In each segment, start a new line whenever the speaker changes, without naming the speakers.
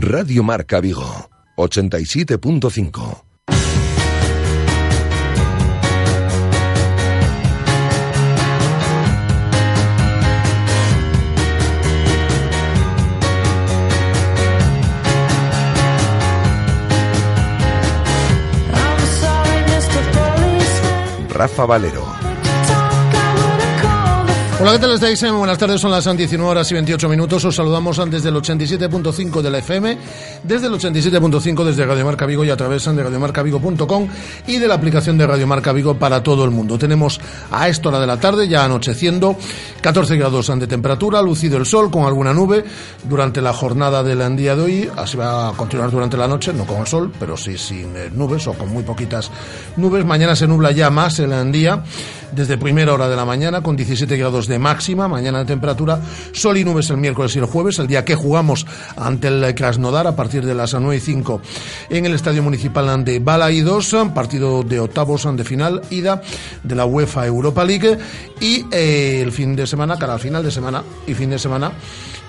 Radio Marca Vigo, 87.5. Rafa Valero.
Hola, ¿qué tal estáis? Buenas tardes, son las 19 horas y 28 minutos. Os saludamos desde el 87.5 de la FM, desde el 87.5 desde Radio Marca Vigo y a través de radiomarcavigo.com y de la aplicación de Radio Marca Vigo para todo el mundo. Tenemos a esta hora de la tarde, ya anocheciendo, 14 grados de temperatura, lucido el sol con alguna nube durante la jornada del día de hoy. Así va a continuar durante la noche, no con el sol, pero sí sin eh, nubes o con muy poquitas nubes. Mañana se nubla ya más el día, desde primera hora de la mañana, con 17 grados de máxima, mañana de temperatura, sol y nubes el miércoles y el jueves, el día que jugamos ante el Krasnodar a partir de las 9 y 5 en el Estadio Municipal de Balaidos, partido de octavos de final, ida de la UEFA Europa League y eh, el fin de semana, cara al final de semana y fin de semana,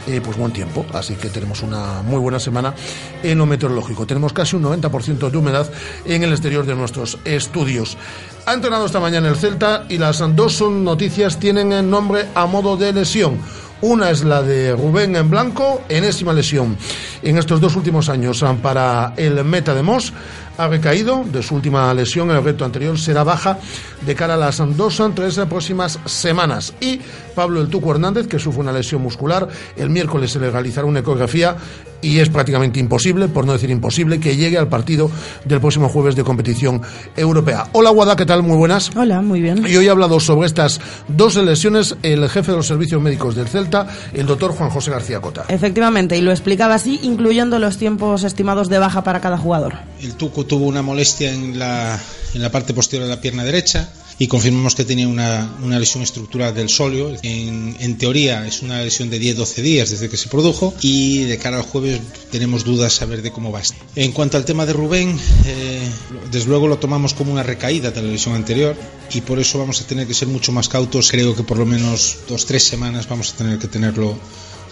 eh, pues buen tiempo, así que tenemos una muy buena semana en lo meteorológico. Tenemos casi un 90% de humedad en el exterior de nuestros estudios. Ha entrenado esta mañana el Celta y las dos noticias tienen el nombre a modo de lesión. Una es la de Rubén en blanco, enésima lesión en estos dos últimos años para el meta de Moss. Ha recaído de su última lesión, el reto anterior será baja de cara a las dos o tres próximas semanas. Y Pablo El Tuco Hernández, que sufre una lesión muscular, el miércoles se le realizará una ecografía y es prácticamente imposible, por no decir imposible, que llegue al partido del próximo jueves de competición europea. Hola Guada, ¿qué tal? Muy buenas.
Hola, muy bien.
Y hoy ha hablado sobre estas dos lesiones el jefe de los servicios médicos del Celta, el doctor Juan José García Cota.
Efectivamente, y lo explicaba así, incluyendo los tiempos estimados de baja para cada jugador.
El Tuco tuvo una molestia en la, en la parte posterior de la pierna derecha y confirmamos que tenía una, una lesión estructural del sóleo. En, en teoría es una lesión de 10-12 días desde que se produjo y de cara al jueves tenemos dudas a ver de cómo va. En cuanto al tema de Rubén, eh, desde luego lo tomamos como una recaída de la lesión anterior y por eso vamos a tener que ser mucho más cautos. Creo que por lo menos dos, tres semanas vamos a tener que tenerlo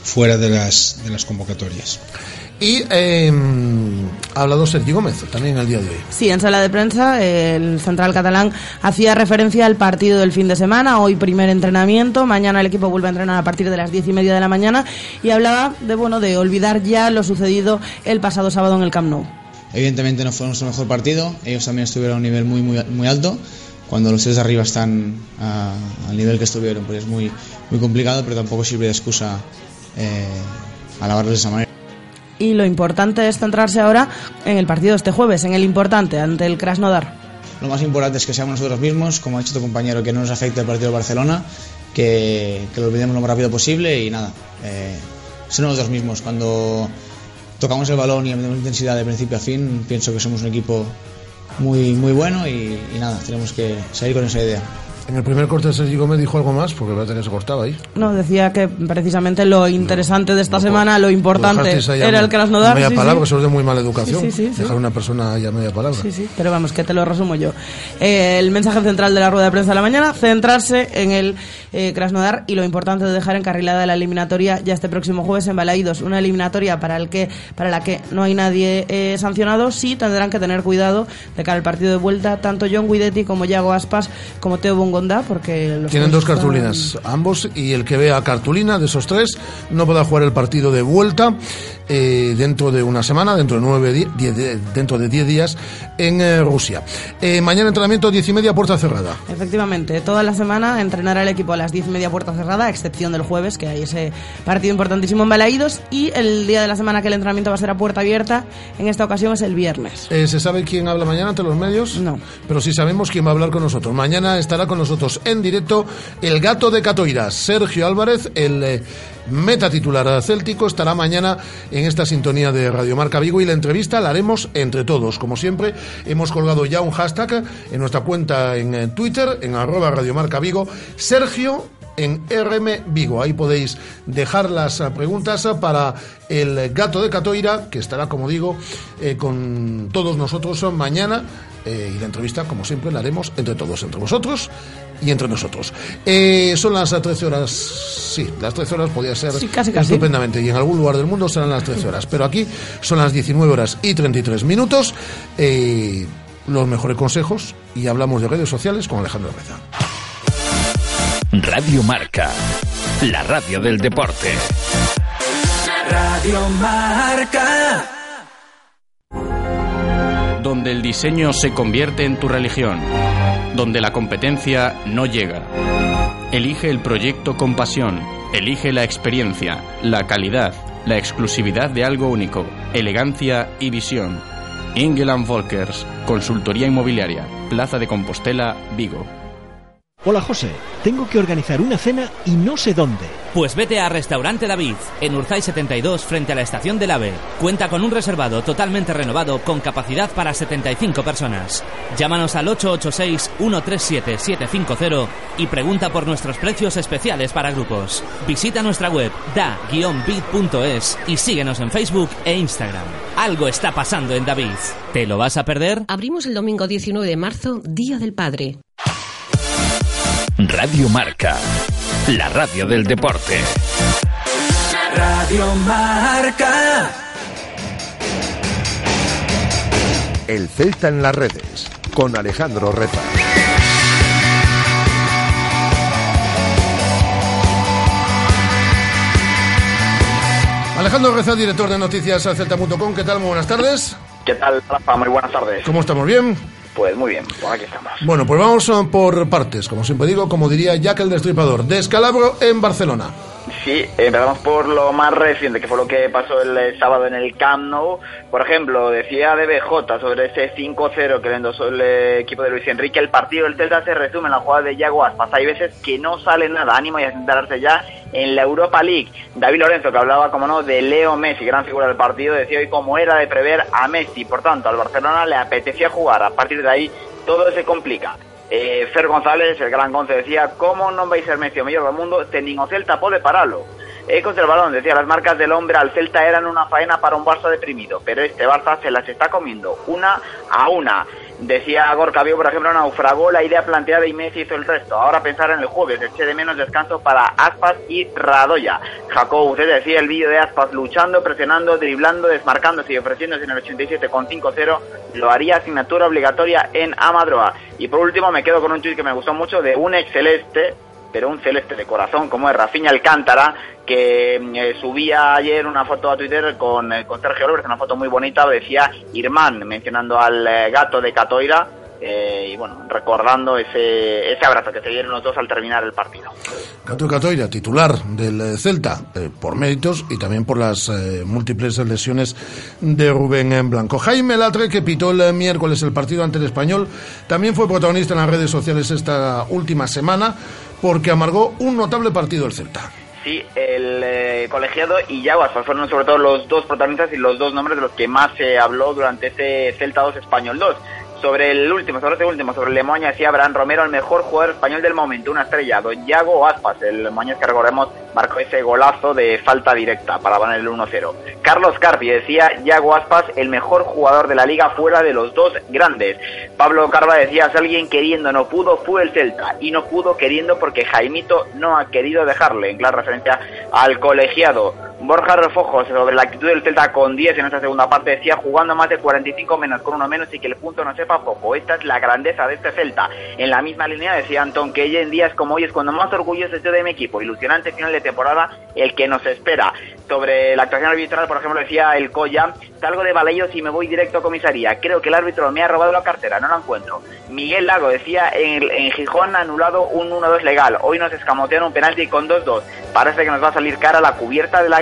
fuera de las, de las convocatorias.
Y eh, ha hablado Sergio Gómez también el día de hoy.
Sí, en sala de prensa el central catalán hacía referencia al partido del fin de semana, hoy primer entrenamiento, mañana el equipo vuelve a entrenar a partir de las diez y media de la mañana y hablaba de bueno de olvidar ya lo sucedido el pasado sábado en el Camp Nou.
Evidentemente no fue nuestro mejor partido, ellos también estuvieron a un nivel muy muy, muy alto. Cuando los tres de arriba están a, al nivel que estuvieron, pues es muy, muy complicado, pero tampoco sirve de excusa eh, alabarlos de esa manera
y lo importante es centrarse ahora en el partido este jueves, en el importante, ante el Krasnodar.
Lo más importante es que seamos nosotros mismos, como ha dicho tu compañero, que no nos afecte el partido de Barcelona, que, lo olvidemos lo más rápido posible y nada, eh, ser nosotros mismos. Cuando tocamos el balón y metemos intensidad de principio a fin, pienso que somos un equipo muy, muy bueno y, y nada, tenemos que seguir con esa idea.
En el primer corte Sergio Gómez dijo algo más, porque parece que se cortaba ahí.
No, decía que precisamente lo interesante de esta no, semana, lo importante, era el Krasnodar.
media
sí,
palabra,
sí.
eso es de muy mala educación.
Sí,
Dejar a una persona ahí a media palabra.
Sí, sí, pero vamos, que te lo resumo yo. Eh, el mensaje central de la rueda de prensa de la mañana, centrarse en el eh, Krasnodar y lo importante de dejar encarrilada la eliminatoria ya este próximo jueves en Balaídos. Una eliminatoria para, el que, para la que no hay nadie eh, sancionado, sí tendrán que tener cuidado de cara al partido de vuelta, tanto John Guidetti como Yago Aspas, como Teo Porque los
Tienen dos
están...
cartulinas, ambos, y el que vea cartulina de esos tres no podrá jugar el partido de vuelta eh, dentro de una semana, dentro de nueve di diez, dentro de diez días en eh, Rusia. Eh, mañana entrenamiento diez y media puerta cerrada.
Efectivamente, toda la semana entrenará el equipo a las diez y media puerta cerrada, a excepción del jueves, que hay ese partido importantísimo en Balaídos, y el día de la semana que el entrenamiento va a ser a puerta abierta, en esta ocasión es el viernes.
¿Se sabe quién habla mañana ante los medios?
No.
Pero sí sabemos quién va a hablar con nosotros. Mañana estará con nosotros en directo el gato de Catoira, Sergio Álvarez, el eh, meta titular céltico, estará mañana en esta sintonía de Radio Marca Vigo y la entrevista la haremos entre todos. Como siempre, hemos colgado ya un hashtag en nuestra cuenta en eh, Twitter, en arroba Radio Marca Vigo, Sergio en RM Vigo. Ahí podéis dejar las eh, preguntas para el gato de Catoira, que estará, como digo, eh, con todos nosotros mañana. Eh, y la entrevista, como siempre, la haremos entre todos, entre vosotros y entre nosotros. Eh, son las 13 horas, sí, las 13 horas podía ser
Sí, casi, casi.
estupendamente, y en algún lugar del mundo serán las 13 horas, pero aquí son las 19 horas y 33 minutos. Eh, los mejores consejos y hablamos de redes sociales con Alejandro Reza.
Radio Marca, la radio del deporte.
Radio Marca.
Donde el diseño se convierte en tu religión. Donde la competencia no llega. Elige el proyecto con pasión. Elige la experiencia, la calidad, la exclusividad de algo único, elegancia y visión. Ingeland Volkers, consultoría inmobiliaria, Plaza de Compostela, Vigo.
Hola José, tengo que organizar una cena y no sé dónde.
Pues vete a Restaurante David, en Urzay 72, frente a la estación del AVE. Cuenta con un reservado totalmente renovado con capacidad para 75 personas. Llámanos al 886-137-750 y pregunta por nuestros precios especiales para grupos. Visita nuestra web da-bit.es y síguenos en Facebook e Instagram. Algo está pasando en David. ¿Te lo vas a perder?
Abrimos el domingo 19 de marzo, Día del Padre.
Radio Marca, la radio del deporte.
Radio Marca.
El Celta en las redes, con Alejandro Reza.
Alejandro Reza, director de noticias celta.com. ¿Qué tal? Muy buenas tardes.
¿Qué tal, Rafa? Muy buenas tardes.
¿Cómo estamos? ¿Bien?
Pues muy bien, por aquí estamos.
Bueno, pues vamos por partes, como siempre digo, como diría Jack el Destripador. Descalabro en Barcelona.
Sí, empezamos por lo más reciente, que fue lo que pasó el eh, sábado en el Camp Nou. Por ejemplo, decía DBJ sobre ese 5-0 que le endosó el eh, equipo de Luis Enrique. El partido del Celta se resume en la jugada de Yago Aspas. Hay veces que no sale nada. Ánimo y a centrarse ya en la Europa League. David Lorenzo, que hablaba, como no, de Leo Messi, gran figura del partido, decía hoy cómo era de prever a Messi. Por tanto, al Barcelona le apetecía jugar. A partir de ahí, todo se complica. Eh, Fer González, el gran Gonce, decía, ¿cómo no vais a ser Messi o mejor del mundo? Tenin o Celta pode paralo. Eh, el balón, decía, las marcas del hombre al Celta eran una faena para un Barça deprimido, pero este Barça se las está comiendo una a una. Decía Gorka Bio, por ejemplo, naufragó la idea planteada y Messi hizo el resto. Ahora pensar en el jueves, eché de menos descanso para Aspas y Radoya. Jacob, usted decía el vídeo de Aspas luchando, presionando, driblando, desmarcándose y ofreciéndose en el 87 con 5-0, lo haría asignatura obligatoria en Amadroa. Y por último me quedo con un tweet que me gustó mucho de un ex celeste, pero un celeste de corazón como es Rafinha Alcántara, que eh, subía ayer una foto a Twitter con, eh, con Sergio Álvarez, una foto muy bonita, decía Irmán, mencionando al eh, gato de Catoira, eh, y bueno, recordando ese, ese abrazo que se dieron los dos al terminar el partido.
Gato Catoira, titular del eh, Celta, eh, por méritos y también por las eh, múltiples lesiones de Rubén en Blanco. Jaime Latre, que pitó el eh, miércoles el partido ante el Español, también fue protagonista en las redes sociales esta última semana porque amargó un notable partido el Celta.
Sí, el eh, colegiado y Yaguas fueron sobre todo los dos protagonistas y los dos nombres de los que más se habló durante ese Celta 2 Español 2. Sobre el último, sobre este último, sobre Lemoña, decía Abraham Romero, el mejor jugador español del momento, una estrella, don Yago Aspas, el Lemoña que recordemos marcó ese golazo de falta directa para ganar el 1-0. Carlos Carpi decía Yago Aspas, el mejor jugador de la liga fuera de los dos grandes. Pablo Carva decía, si alguien queriendo no pudo, fue el Celta, y no pudo queriendo porque Jaimito no ha querido dejarle, en clara referencia al colegiado. Borja Refojos sobre la actitud del Celta con 10 en esta segunda parte decía jugando más de 45 menos con uno menos y que el punto no sepa poco. Esta es la grandeza de este Celta. En la misma línea decía Antón que hoy en días como hoy es cuando más orgulloso estoy de mi equipo. Ilusionante final de temporada el que nos espera. Sobre la actuación arbitral, por ejemplo, decía el Coya, salgo de Baleidos y me voy directo a comisaría. Creo que el árbitro me ha robado la cartera, no la encuentro. Miguel Lago decía, en, en Gijón anulado un 1-2 legal. Hoy nos escamotean un penalti con 2-2. Parece que nos va a salir cara la cubierta de la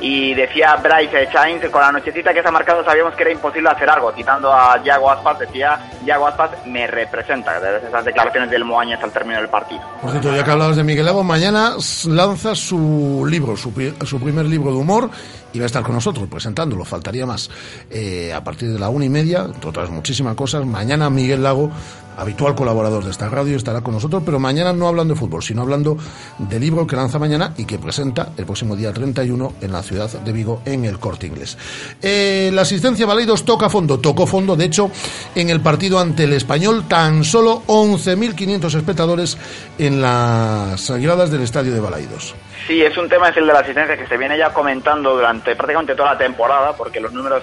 Y decía Bryce Chains, con la nochecita que se ha marcado sabíamos que era imposible hacer algo. Citando a Yago Aspas, decía, Yago Aspas me representa. Desde esas declaraciones del Moañez al término del partido.
Por cierto, ya que hablabas de Miguel Lago, mañana lanza su libro, su, su primer libro de humor, y va a estar con nosotros presentándolo, faltaría más. Eh, a partir de la una y media, entre otras muchísimas cosas, mañana Miguel Lago, habitual colaborador de esta radio, estará con nosotros, pero mañana no hablando de fútbol, sino hablando del libro que lanza mañana y que presenta el próximo día 31 en la ciudad de Vigo, en el Corte Inglés. Eh, la asistencia Baleidos toca fondo, tocó fondo, de hecho, en el partido ante el Español, tan solo 11.500 espectadores en las gradas del estadio de Balaidos.
Sí, es un tema, es el de la asistencia que se viene ya comentando durante prácticamente toda la temporada, porque los números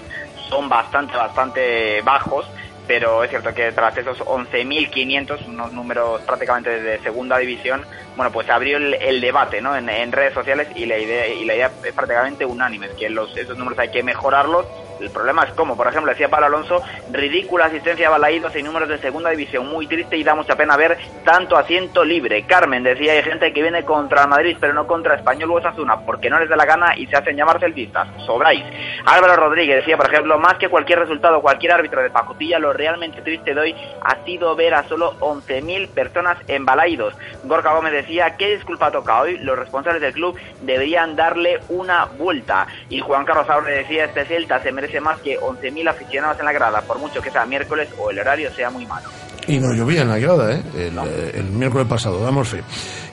son bastante, bastante bajos, pero es cierto que tras esos 11.500, unos números prácticamente de segunda división, bueno, pues se abrió el, debate ¿no? en, redes sociales y la idea y la idea es prácticamente unánime, que los, esos números hay que mejorarlos. El problema es cómo, por ejemplo, decía Pablo Alonso, ridícula asistencia a Balaídos y números de segunda división, muy triste y da mucha pena ver tanto asiento libre. Carmen decía, hay gente que viene contra Madrid, pero no contra Español o Osasuna, porque no les da la gana y se hacen llamar celtistas. Sobráis. Álvaro Rodríguez decía, por ejemplo, más que cualquier resultado, cualquier árbitro de pacotilla, lo realmente triste de hoy ha sido ver a solo 11.000 personas en Balaídos. Gorka Gómez decía, ¿qué disculpa toca hoy? Los responsables del club deberían darle una vuelta. Y Juan Carlos Aure decía, este Celta se merece más que 11.000 aficionados en la grada, por mucho que sea miércoles o el horario sea muy malo.
Y no llovía en la grada, ¿eh? el, eh, el miércoles pasado, damos fe.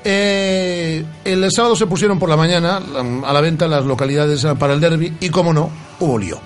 Eh, el sábado se pusieron por la mañana a la venta las localidades para el derby y, como no, hubo lío.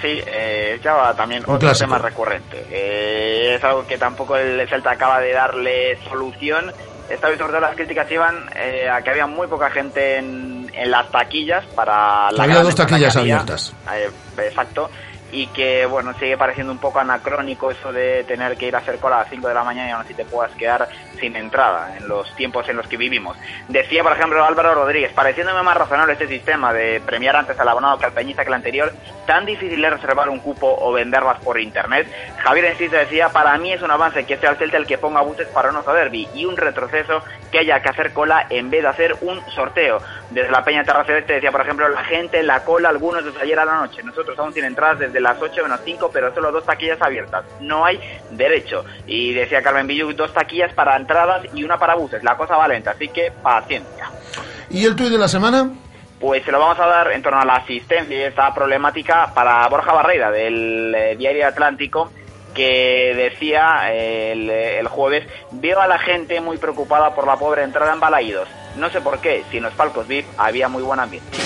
Sí, eh, ya va también
Un
otro
clásico.
tema recurrente. Eh, es algo que tampoco el Celta acaba de darle solución. Esta vez sobre todo las críticas iban eh, a que había muy poca gente en, en las taquillas para la
Había dos taquillas abiertas.
Eh, exacto. Y que, bueno, sigue pareciendo un poco anacrónico eso de tener que ir a hacer cola a las 5 de la mañana y aún así te puedas quedar sin entrada en los tiempos en los que vivimos. Decía, por ejemplo, Álvaro Rodríguez, pareciéndome más razonable este sistema de premiar antes al abonado que al peñista que el anterior, tan difícil es reservar un cupo o venderlas por internet. Javier Enciso decía, para mí es un avance que sea el Celta el que ponga buses para oso derby y un retroceso que haya que hacer cola en vez de hacer un sorteo. Desde la Peña Terra Celeste decía, por ejemplo, la gente en la cola, algunos desde ayer a la noche. Nosotros aún sin entradas desde las 8 menos 5, pero solo dos taquillas abiertas. No hay derecho. Y decía Carmen Villuc, dos taquillas para entradas y una para buses. La cosa va lenta, así que paciencia.
¿Y el tuit de la semana?
Pues se lo vamos a dar en torno a la asistencia y esta problemática para Borja Barreira del eh, Diario Atlántico que decía eh, el, el jueves, veo a la gente muy preocupada por la pobre entrada en Balaídos. No sé por qué, si en los palcos VIP había muy buen ambiente.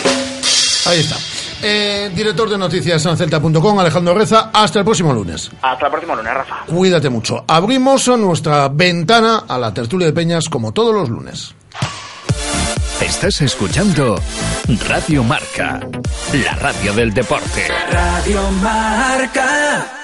Ahí está. Eh, director de noticias en celta.com, Alejandro Reza. Hasta el próximo lunes.
Hasta el próximo lunes, Rafa.
Cuídate mucho. Abrimos nuestra ventana a la tertulia de Peñas como todos los lunes.
Estás escuchando Radio Marca, la radio del deporte.
Radio Marca.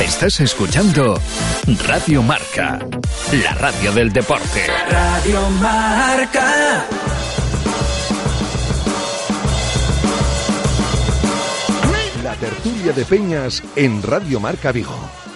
Estás escuchando Radio Marca, la radio del deporte.
Radio Marca.
La tertulia de Peñas en Radio Marca Vigo.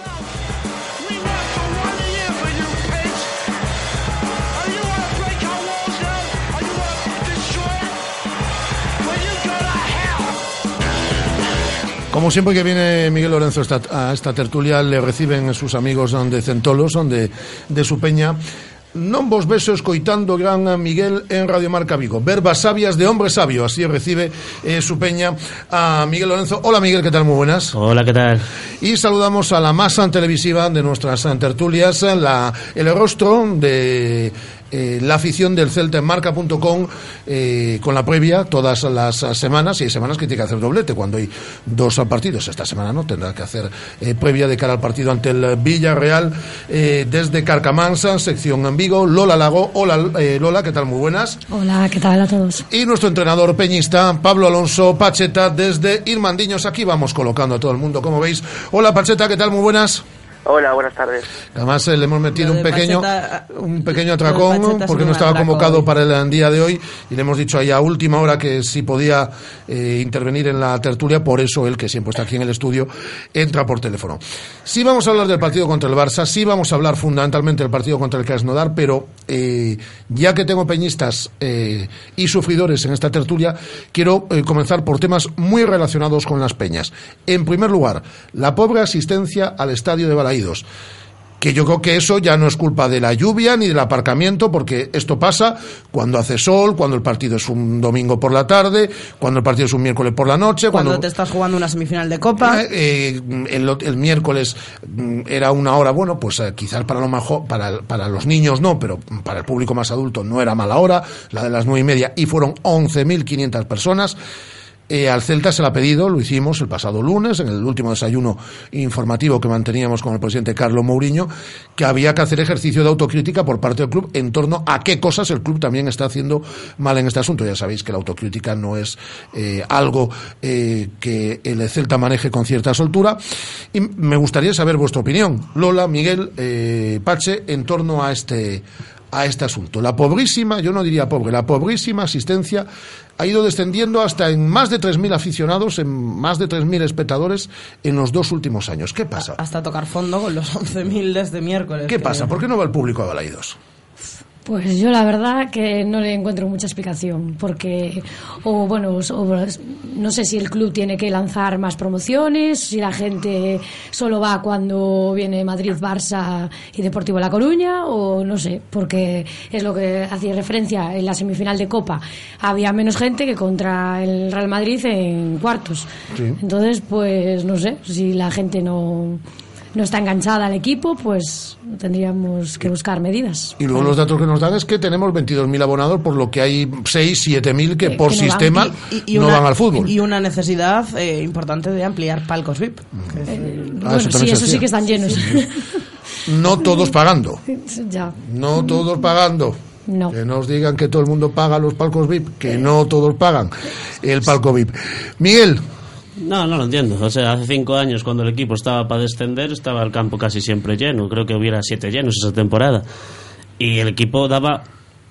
Como siempre que viene Miguel Lorenzo a esta, tertulia, le reciben sus amigos de Centolo, son de, de su peña. Non vos beso escoitando gran a Miguel en Radio Marca Vigo. Verbas sabias de hombre sabio. Así recibe eh, su peña a Miguel Lorenzo. Hola Miguel, ¿qué tal? Muy buenas.
Hola, ¿qué tal?
Y saludamos a la masa televisiva de nuestras tertulias, la, el rostro de eh, la afición del Celta en marca.com eh, con la previa todas las semanas y hay semanas que tiene que hacer doblete cuando hay dos partidos. Esta semana no tendrá que hacer eh, previa de cara al partido ante el Villarreal desde Carcamansa, sección en Vigo. Lola Lago, hola Lola, ¿qué tal? Muy buenas.
Hola, ¿qué tal a todos?
Y nuestro entrenador peñista, Pablo Alonso Pacheta, desde Irmandiños. Aquí vamos colocando a todo el mundo, como veis. Hola Pacheta, ¿qué tal? Muy buenas.
Hola, buenas tardes.
Además eh, le hemos metido un pequeño
Pacheta-
un pequeño atracón porque no estaba convocado
hoy.
para el día de hoy y le hemos dicho ahí a última hora que si podía eh, intervenir en la tertulia, por eso él que siempre está aquí en el estudio entra por teléfono. Sí vamos a hablar del partido contra el Barça, sí vamos a hablar fundamentalmente del partido contra el Krasnodar, pero eh, ya que tengo peñistas eh, y sufridores en esta tertulia, quiero eh, comenzar por temas muy relacionados con las peñas. En primer lugar, la pobre asistencia al estadio de Que yo creo que eso ya no es culpa de la lluvia ni del aparcamiento, porque esto pasa cuando hace sol, cuando el partido es un domingo por la tarde, cuando el partido es un miércoles por la noche,
Cuando
cuando,
te estás jugando una semifinal de Copa.
eh, el, el miércoles mm, era una hora, bueno, pues eh, quizás para, lo para, para los niños no, pero para el público más adulto no era mala hora, la de las nueve y media, y fueron 11.500 personas. Eh, al Celta se le ha pedido, lo hicimos el pasado lunes, en el último desayuno informativo que manteníamos con el presidente Carlos Mourinho, que había que hacer ejercicio de autocrítica por parte del club en torno a qué cosas el club también está haciendo mal en este asunto. Ya sabéis que la autocrítica no es eh, algo eh, que el Celta maneje con cierta soltura. Y me gustaría saber vuestra opinión, Lola, Miguel, eh, Pache, en torno a este a este asunto. La pobrísima, yo no diría pobre, la pobrísima asistencia ha ido descendiendo hasta en más de 3.000 aficionados, en más de 3.000 espectadores en los dos últimos años. ¿Qué pasa?
Hasta tocar fondo con los 11.000 desde miércoles.
¿Qué
que-
pasa? ¿Por qué no va el público a Balaidos?
Pues yo la verdad que no le encuentro mucha explicación, porque, o bueno, o- no sé si el club tiene que lanzar más promociones, si la gente solo va cuando viene Madrid, Barça y Deportivo La Coruña, o no sé, porque es lo que hacía referencia en la semifinal de Copa. Había menos gente que contra el Real Madrid en cuartos. Entonces, pues no sé, si la gente no, no está enganchada al equipo, pues tendríamos que buscar medidas.
Y luego los datos que nos dan es que tenemos 22.000 abonados, por lo que hay 6, 7.000 que
Eh,
por
que no van.
sistema
Y- y
no
una-
van al fútbol.
Y una necesidad eh, importante de ampliar palcos VIP. es el-
Ah, eso
sí, eso sí que están llenos.
No todos pagando.
ya.
No todos pagando.
No.
Que nos digan que todo el mundo paga los palcos VIP, que no todos pagan el palco VIP. Miguel,
No, no lo entiendo. O sea, hace cinco años cuando el equipo estaba para descender estaba el campo casi siempre lleno. Creo que hubiera siete llenos esa temporada. Y el equipo daba...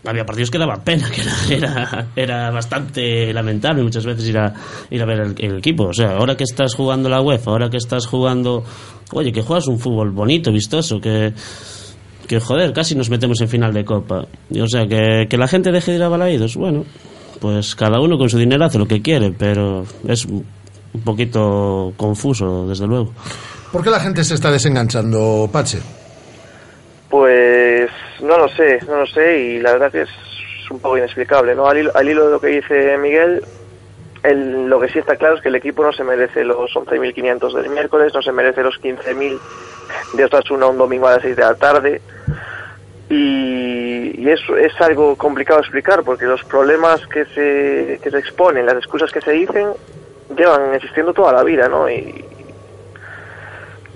Había partidos que daban pena, que era, era, bastante lamentable muchas veces ir a, ir a ver el, el equipo. O sea, ahora que estás jugando la UEFA, ahora que estás jugando... Oye, que juegas un fútbol bonito, vistoso, que... Que joder, casi nos metemos en final de Copa. Y, o sea, que, que la gente deje de ir a Balaídos, bueno, pues cada uno con su dinero hace lo que quiere, pero es un poquito confuso, desde luego.
¿por qué la gente se está desenganchando, Pache?
Pues no lo sé, no lo sé y la verdad que es un poco inexplicable, ¿no? Al hilo, al hilo de lo que dice Miguel, el- lo que sí está claro es que el equipo no se merece los 11.500 del miércoles, no se merece los 15.000 de Osasuna un domingo a las 6 de la tarde y, y eso es algo complicado de explicar porque los problemas que se, que se exponen, las excusas que se dicen, llevan existiendo toda la vida, ¿no? Y,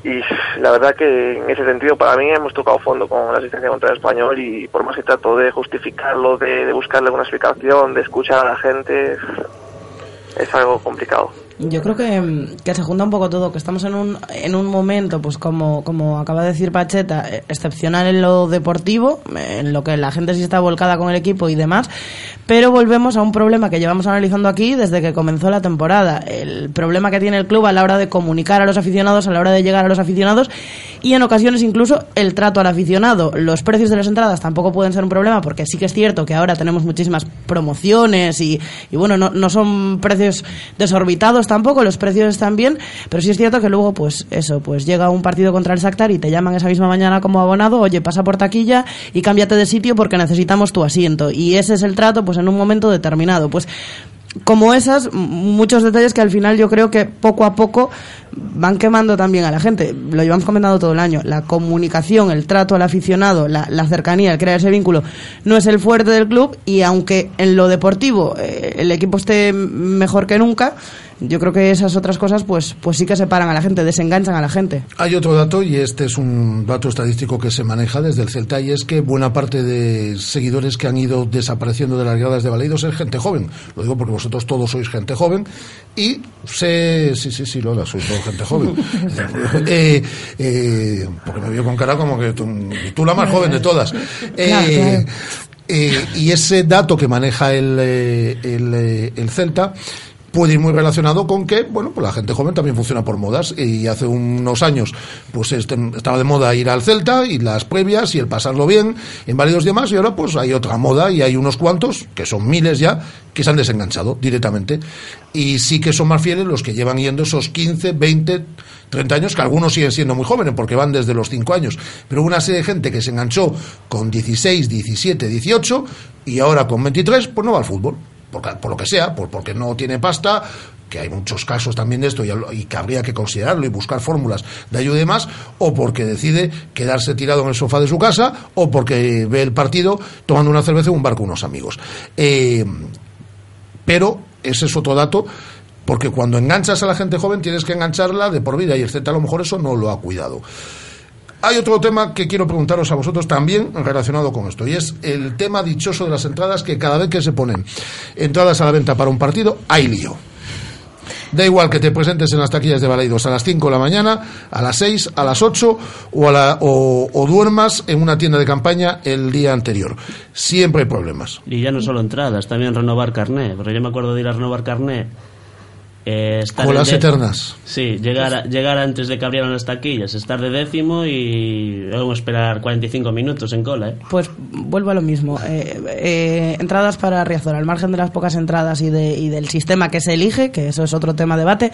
y la verdad que en ese sentido para mí hemos tocado fondo con la asistencia contra el español y por más que trato de justificarlo, de, de buscarle una explicación, de escuchar a la gente, es algo complicado.
Yo creo que, mm, que se junta un poco todo, que estamos en un, en un momento, pues como, como acaba de decir Pacheta, eh, excepcional en lo deportivo, en lo que la gente sí está volcada con el equipo y demás, pero volvemos a un problema que llevamos analizando aquí desde que comenzó la temporada. El problema que tiene el club a la hora de comunicar a los aficionados, a la hora de llegar a los aficionados y en ocasiones incluso el trato al aficionado. Los precios de las entradas tampoco pueden ser un problema porque sí que es cierto que ahora tenemos muchísimas promociones y, y bueno, no, no son precios desorbitados tampoco, los precios están bien, pero sí es cierto que luego pues eso, pues llega un partido contra el Shakhtar y te llaman esa misma mañana como abonado, oye, pasa por taquilla y cámbiate de sitio porque necesitamos tu asiento y ese es el trato pues en un momento determinado. Pues como esas, muchos detalles que al final yo creo que poco a poco van quemando también a la gente. Lo llevamos comentando todo el año. La comunicación, el trato al aficionado, la, la cercanía, el crear ese vínculo, no es el fuerte del club y aunque en lo deportivo eh, el equipo esté mejor que nunca, yo creo que esas otras cosas pues, pues sí que separan a la gente, desenganchan a la gente.
Hay otro dato, y este es un dato estadístico que se maneja desde el Celta, y es que buena parte de seguidores que han ido desapareciendo de las gradas de Baleidos es gente joven. Lo digo porque vosotros todos sois gente joven, y sé, sí, sí, sí, Lola, sois todos gente joven. Eh, eh, porque me vio con cara como que tú, tú la más joven de todas. Eh, y ese dato que maneja el, el, el Celta puede ir muy relacionado con que, bueno, pues la gente joven también funciona por modas. Y hace unos años pues este- estaba de moda ir al Celta y las previas y el pasarlo bien en varios demás. Y ahora pues hay otra moda y hay unos cuantos, que son miles ya, que se han desenganchado directamente. Y sí que son más fieles los que llevan yendo esos 15, 20, 30 años, que algunos siguen siendo muy jóvenes porque van desde los 5 años, pero una serie de gente que se enganchó con 16, 17, 18 y ahora con 23 pues no va al fútbol por, por lo que sea, por, porque no tiene pasta, que hay muchos casos también de esto y, que habría que considerarlo y buscar fórmulas de ayuda y demás, o porque decide quedarse tirado en el sofá de su casa, o porque ve el partido tomando una cerveza en un bar con unos amigos. Eh, pero ese es otro dato, porque cuando enganchas a la gente joven tienes que engancharla de por vida y el Z a lo mejor eso no lo ha cuidado. Hay otro tema que quiero preguntaros a vosotros también relacionado con esto, y es el tema dichoso de las entradas, que cada vez que se ponen entradas a la venta para un partido, hay lío. Da igual que te presentes en las taquillas de Baleidos a las 5 de la mañana, a las 6, a las 8 o, duermas en una tienda de campaña el día anterior. Siempre hay problemas.
Y ya no solo entradas, también renovar carné. Pero yo me acuerdo de ir a renovar carné. Eh, estar
Colas
en de-
eternas.
Sí, llegar, a- llegar antes de que abrieran las taquillas, estar de décimo y luego esperar 45 minutos en cola. ¿eh?
Pues vuelvo a lo mismo. Eh, eh, entradas para Riazor, al margen de las pocas entradas y, de- y del sistema que se elige, que eso es otro tema de debate.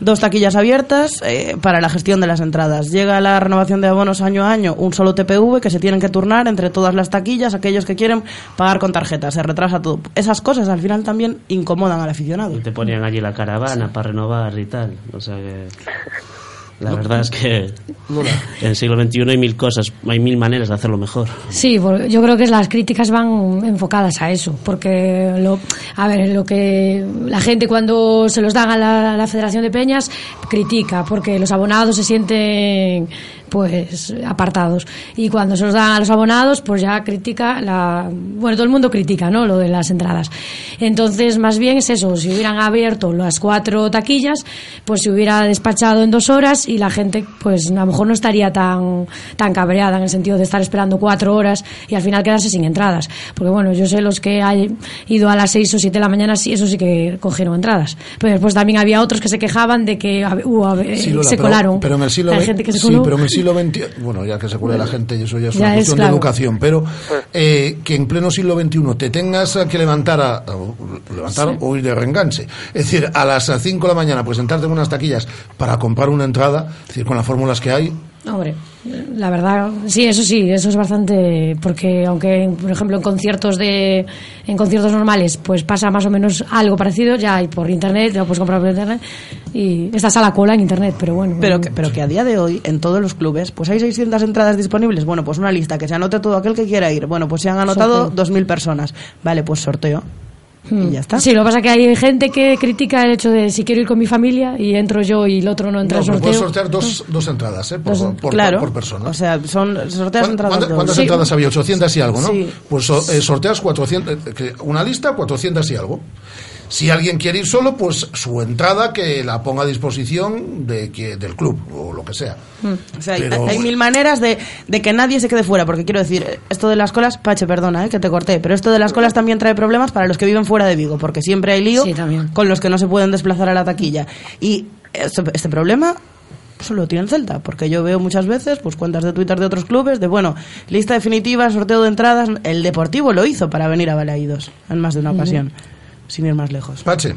Dos taquillas abiertas eh, para la gestión de las entradas. Llega la renovación de abonos año a año, un solo TPV que se tienen que turnar entre todas las taquillas, aquellos que quieren pagar con tarjeta. Se retrasa todo. Esas cosas al final también incomodan al aficionado.
Y te ponían allí la para renovar y tal. O sea que. La verdad es que en el siglo XXI hay mil cosas, hay mil maneras de hacerlo mejor.
Sí, yo creo que las críticas van enfocadas a eso, porque lo, a ver, lo que la gente cuando se los dan a la, a la Federación de Peñas critica, porque los abonados se sienten pues apartados. Y cuando se los dan a los abonados pues ya critica la bueno todo el mundo critica no lo de las entradas. Entonces más bien es eso si hubieran abierto las cuatro taquillas pues se hubiera despachado en dos horas y la gente pues a lo mejor no estaría tan tan cabreada en el sentido de estar esperando cuatro horas y al final quedarse sin entradas. Porque bueno yo sé los que han ido a las seis o siete de la mañana sí eso sí que cogieron entradas. Pero después también había otros que se quejaban de que
Sí, Lola,
se
pero-
colaron.
Pero en el siglo
Hay
ve-
gente que se
sí, pero en el siglo XXI, bueno, ya que se cure la gente, y eso ya es
Ya
una
es,
cuestión
claro.
de educación, pero eh, que en pleno siglo XXI te tengas que levantar a, a- levantar
Sí.
o ir de reenganche. Es decir, a las 5 de la mañana presentarte en unas taquillas para comprar una entrada, es decir, con las fórmulas que hay,
Hombre, la verdad, sí, eso sí, eso es bastante, porque aunque, por ejemplo, en conciertos de, en conciertos normales, pues pasa más o menos algo parecido, ya hay por internet, ya lo puedes comprar por internet, y estás a la cola en internet, pero bueno.
Pero que, pero que a día de hoy, en todos los clubes, pues hay 600 entradas disponibles. Bueno, pues una lista, que se anote todo aquel que quiera ir. Bueno, pues se han anotado
Sorteo.
2.000 personas. Vale, pues sorteo. Y ya está.
Sí, lo que pasa es que hay gente que critica el hecho de si quiero ir con mi familia y entro yo y el otro no entra
no,
al
pero
sorteo.
puedes sortear dos, dos entradas, ¿eh? Por,
Dos-
por-
claro.
por persona.
O sea, son sorteas
¿Cuán-
entradas
cuántas-. ¿Cuántas
Sí.
entradas había? 800 y algo, ¿no?
Sí.
Pues so- eh, sorteas 400, eh, una lista, 400 y algo. Si alguien quiere ir solo, pues su entrada que la ponga a disposición de que, del club o lo que sea.
Mm. O sea, hay,
Pero-
hay mil maneras de, de que nadie se quede fuera, porque quiero decir, esto de las colas, Pache, perdona, eh, que te corté, pero esto de las colas también trae problemas para los que viven fuera de Vigo, porque siempre hay lío
Sí,
con los que no se pueden desplazar a la taquilla. Y este, este problema solo tiene el Celta, porque yo veo muchas veces pues cuentas de Twitter de otros clubes de, bueno, lista definitiva, sorteo de entradas, el Deportivo lo hizo para venir a Balaídos en más de una ocasión, sin ir más lejos.
Pache.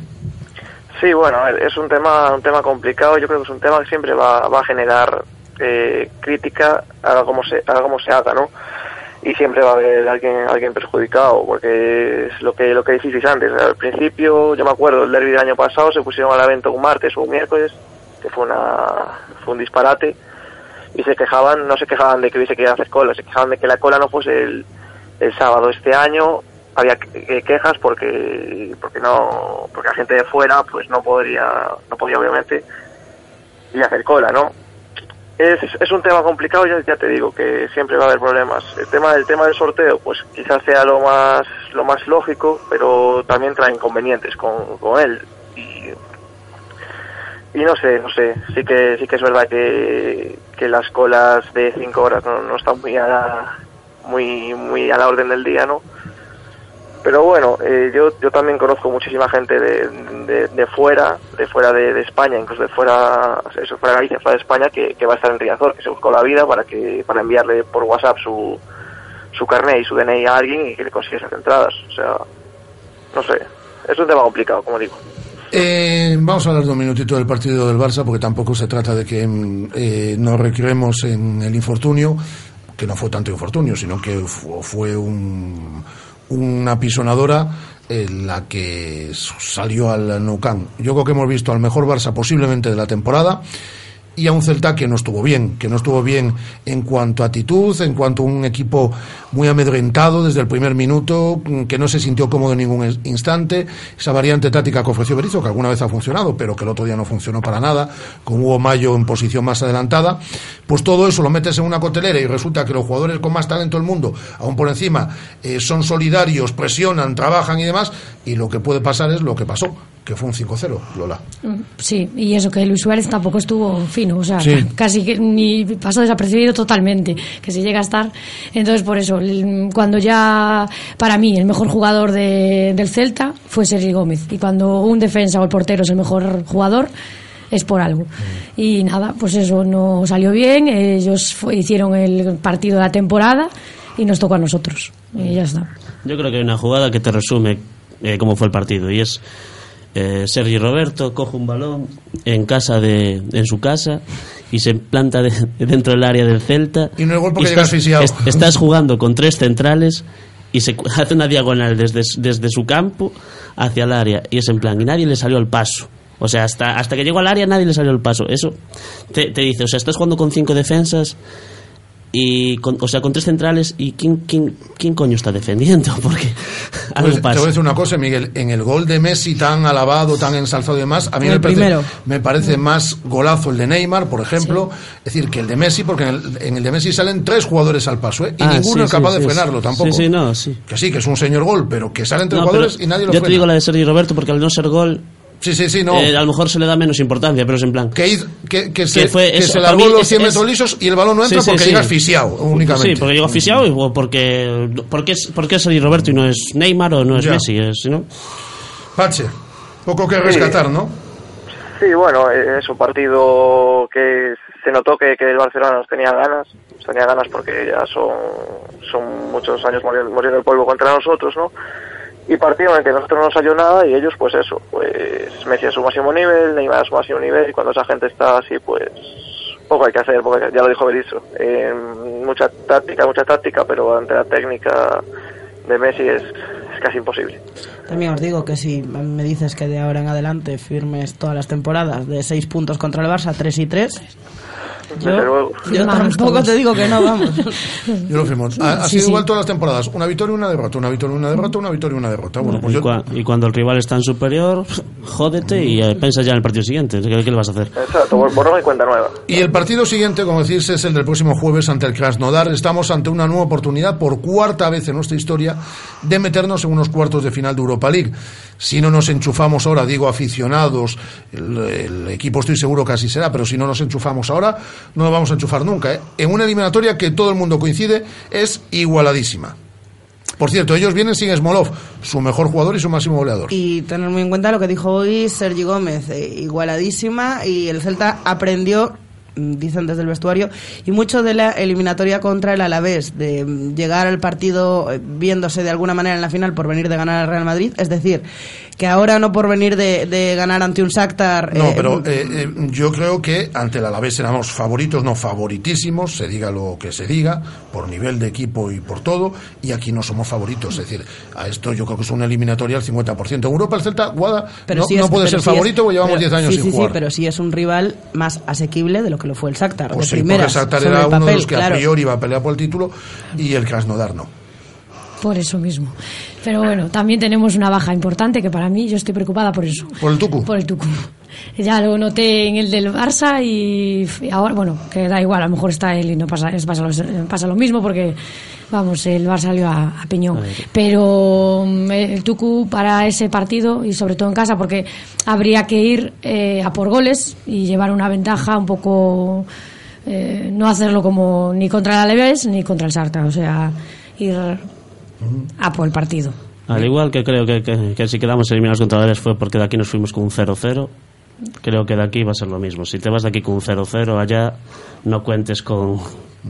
Sí, bueno, es un tema, un tema complicado. Yo creo que es un tema que siempre va, va a generar eh, crítica, haga como se, haga como se haga, ¿no? y siempre va a haber alguien alguien perjudicado porque es lo que lo que dijisteis antes al principio yo me acuerdo el derby del año pasado se pusieron a la venta un martes o un miércoles que fue una fue un disparate y se quejaban no se quejaban de que hubiese que hacer cola se quejaban de que la cola no fuese el, el sábado este año había que- quejas porque porque no porque la gente de fuera pues no podría no podía obviamente a hacer cola no es, es un tema complicado, ya, ya te digo que siempre va a haber problemas. El tema del tema del sorteo, pues quizás sea lo más lo más lógico, pero también trae inconvenientes con, con él. Y, y no sé, no sé, sí que sí que es verdad que, que las colas de cinco horas no, no están muy a la, muy muy a la orden del día, ¿no? Pero bueno, eh, yo, yo también conozco muchísima gente de, de, fuera, de fuera de, España, incluso de fuera, eso, fuera de Galicia, fuera de España, que, que va a estar en Riazor, que se buscó la vida para que para enviarle por WhatsApp su, su carnet y su DNI a alguien y que le consiga esas entradas. O sea, no sé, es un tema complicado, como digo.
Eh, vamos a hablar de un minutito del partido del Barça, porque tampoco se trata de que mm, eh, nos recreemos en el infortunio, que no fue tanto infortunio, sino que fu- fue un- una pisonadora en la que salió al Nou Camp. Yo creo que hemos visto al mejor Barça posiblemente de la temporada y a un Celta que no estuvo bien, que no estuvo bien en cuanto a actitud, en cuanto a un equipo muy amedrentado desde el primer minuto, que no se sintió cómodo en ningún instante, esa variante táctica que ofreció Berizzo, que alguna vez ha funcionado, pero que el otro día no funcionó para nada, con Hugo Mayo en posición más adelantada, pues todo eso lo metes en una cotelera y resulta que los jugadores con más talento del mundo, aún por encima, eh, son solidarios, presionan, trabajan y demás, y lo que puede pasar es lo que pasó, que fue un 5-0, Lola.
Mm, Sí, y eso que Luis Suárez tampoco estuvo fino, o sea,
Sí.
casi que ni pasó desapercibido totalmente, que se llega a estar. Entonces, por eso, cuando ya, para mí, el mejor jugador de- del Celta fue Sergi Gómez, y cuando un defensa o el portero es el mejor jugador, es por algo. Y nada, pues eso no salió bien, ellos fue- hicieron el partido de la temporada y nos tocó a nosotros, y ya está.
Yo creo que hay una jugada que te resume eh, cómo fue el partido y es eh, Sergi Roberto coge un balón en casa de en su casa y se planta de- dentro del área del Celta.
Y no el gol porque
y
llega
estás, estás jugando con tres centrales y se hace una diagonal desde, desde su campo hacia el área y es en plan y nadie le salió al paso. O sea hasta hasta que llegó al área nadie le salió al paso. Eso te, te dice o sea estás jugando con cinco defensas y con, o sea con tres centrales y quién quién quién coño está defendiendo porque algo
Pues, te
pasa
voy a decir una cosa, Miguel. En el gol de Messi tan alabado, tan ensalzado y demás, a mí
El
me parece, me parece más golazo el de Neymar, por ejemplo. Es decir, que el de Messi, porque en el, en el de Messi salen tres jugadores al paso, ¿eh? Y
Ah,
ninguno
sí,
es capaz
sí,
de
sí,
frenarlo
sí.
tampoco.
Sí, sí, no, sí.
Que sí, que es un señor gol, pero que salen tres
No,
jugadores y nadie lo
yo
frena.
te digo la de Sergi Roberto porque al no ser gol
Sí, sí, sí, no.
eh, a lo mejor se le da menos importancia pero es en plan
que, hizo- que, que se,
fue eso,
se largó los
es-
100 metros
es-
lisos y el balón no entra
Sí, sí,
porque
sí.
llega asfixiado, únicamente.
Sí, porque llegó asfixiado y- o porque, porque, es, porque es Roberto y no es Neymar o no es
Ya.
Messi. Es, ¿no?
Pache, poco que
Sí.
rescatar, ¿no?
Sí, bueno, eh, es un partido que se notó que, que el Barcelona nos tenía ganas, nos tenía ganas porque ya son, son muchos años muriendo el polvo contra nosotros, ¿no? Y el que nosotros no nos salió nada y ellos, pues eso, pues Messi a su máximo nivel, Neymar a su máximo nivel y cuando esa gente está así, pues poco hay que hacer, poco hay que- ya lo dijo Berizzo, Eh, mucha táctica, mucha táctica, pero ante la técnica de Messi es, es casi imposible.
También os digo que si me dices que de ahora en adelante firmes todas las temporadas de 6 puntos contra el Barça, 3 y 3,
Desde
yo,
luego.
yo tampoco te digo que no, vamos.
Yo lo firmo. Ha, sido
sí.
igual todas las temporadas. Una victoria y una derrota. Una victoria y una derrota. Una victoria y una derrota. Bueno, pues
y,
yo,
cua- y cuando el rival está en superior, jódete y eh, piensa ya en el partido siguiente. ¿Qué, qué le vas a hacer?
Exacto, borrón y cuenta nueva.
Y el partido siguiente, como decís, es el del próximo jueves ante el Krasnodar. Estamos ante una nueva oportunidad por cuarta vez en nuestra historia de meternos en unos cuartos de final de Europa League. Si no nos enchufamos ahora, digo aficionados, el, equipo estoy seguro que así será, pero si no nos enchufamos ahora, no nos vamos a enchufar nunca. ¿eh? En una eliminatoria que todo el mundo coincide es igualadísima. Por cierto, ellos vienen sin Smolov, su mejor jugador y su máximo goleador.
Y tener muy en cuenta lo que dijo hoy Sergi Gómez, eh, igualadísima, y el Celta aprendió dicen desde el vestuario, y mucho de la eliminatoria contra el Alavés, de llegar al partido eh, viéndose de alguna manera en la final por venir de ganar al Real Madrid, es decir, que ahora no por venir de, de ganar ante un Shakhtar...
No,
eh,
pero eh, eh, yo creo que ante el Alavés éramos favoritos, no favoritísimos, se diga lo que se diga, por nivel de equipo y por todo, y aquí no somos favoritos. Es decir, a esto yo creo que es una eliminatoria al 50%. En Europa el Celta, Guada,
pero
no,
sí
no puede
pero
ser
sí es-
favorito porque llevamos
pero-
10 años
sí,
sin
sí, sí,
jugar.
pero sí es un rival más asequible de lo que lo fue el Shakhtar,
Pues
de
sí,
primeras,
porque Shakhtar era
el
uno de los que
claro.
a priori iba a pelear por el título y el Krasnodar no.
Por eso mismo. Pero bueno, también tenemos una baja importante que para mí yo estoy preocupada por eso.
¿Por el Tucu?
Por el Tucu. Ya lo noté en el del Barça y, y ahora, bueno, que da igual, a lo mejor está él y no pasa, es- pasa, lo, pasa lo mismo porque, vamos, el Barça salió a, a piñón. Pero mm, el Tucu para ese partido y sobre todo en casa porque habría que ir eh, a por goles y llevar una ventaja un poco... eh, no hacerlo como ni contra el Aleves ni contra el Sarta, o sea, ir a por el partido.
Al igual que creo que, que, que si quedamos eliminados contra Alavés fue porque de aquí nos fuimos con un 0-0, creo que de aquí va a ser lo mismo. Si te vas de aquí con un 0-0, allá no cuentes con,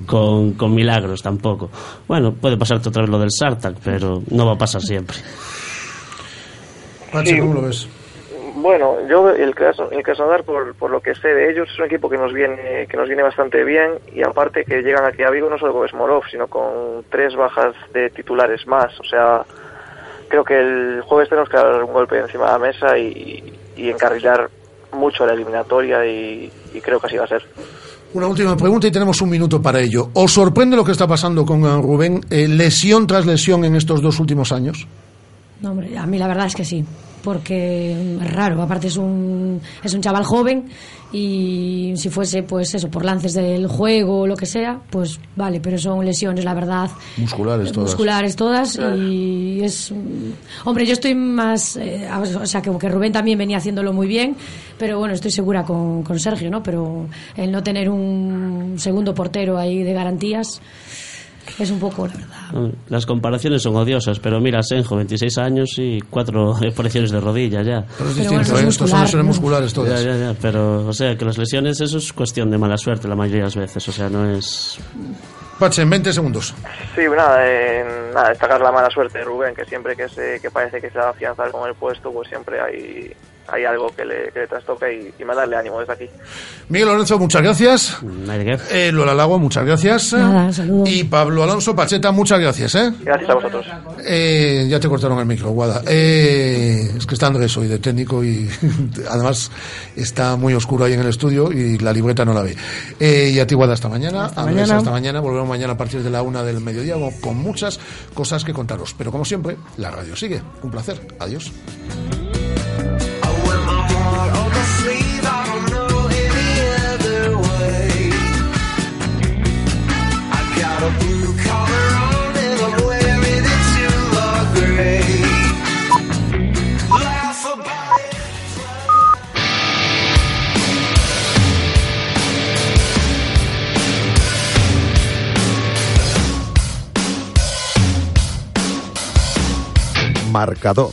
con, con milagros tampoco. Bueno, puede pasarte otra vez lo del Sartak, pero no va a pasar siempre.
Sí.
¿cómo lo ves?
Bueno, yo el Kras- el Krasnodar por, por lo que sé de ellos es un equipo que nos viene que nos viene bastante bien y aparte que llegan aquí a Vigo no solo con Smolov sino con tres bajas de titulares más, o sea creo que el jueves tenemos que dar un golpe encima de la mesa y, y encarrilar mucho la eliminatoria y, y creo que así va a ser.
Una última pregunta y tenemos un minuto para ello. ¿Os sorprende lo que está pasando con Rubén? Eh, ¿Lesión tras lesión en estos dos últimos años?
No, hombre, a mí la verdad es que sí, porque es raro. Aparte es un, es un chaval joven y si fuese, pues eso, por lances del juego o lo que sea, pues vale, pero son lesiones, la verdad,
Musculares todas.
musculares todas y es... Hombre, yo estoy más... eh, o sea, que, que Rubén también venía haciéndolo muy bien, pero bueno, estoy segura con, con Sergio, ¿no? Pero el no tener un segundo portero ahí de garantías es un poco, la verdad.
Las comparaciones son odiosas, pero mira, Senjo, 26 años y cuatro operaciones de rodilla ya.
Pero es distinto, ¿eh? Estos son lesiones musculares todas.
Ya, ya, ya, pero, o sea, que las lesiones, eso es cuestión de mala suerte la mayoría de las veces, o sea, no es...
Pache, en 20 segundos.
Sí, nada, eh, nada, destacar la mala suerte de Rubén, que siempre que se que parece que se va a afianzar con el puesto, pues siempre hay, hay algo que le, que le trastoca y, y mandarle ánimo desde aquí.
Miguel Lorenzo, muchas gracias. Eh, Lola Lago, muchas gracias.
Nada, saludos.
Y Pablo Alonso Pacheta, muchas gracias. ¿eh?
Gracias a vosotros.
Eh, ya te cortaron el micro, Guada. Eh, es que está Andrés hoy de técnico y además está muy oscuro ahí en el estudio y la libreta no la ve. Eh, y a ti, Guada, hasta mañana.
Hasta
Andrés,
mañana.
hasta mañana. Volvemos mañana a partir de la una del mediodía con- con muchas cosas que contaros. Pero como siempre, la radio sigue. Un placer. Adiós.
Marcador.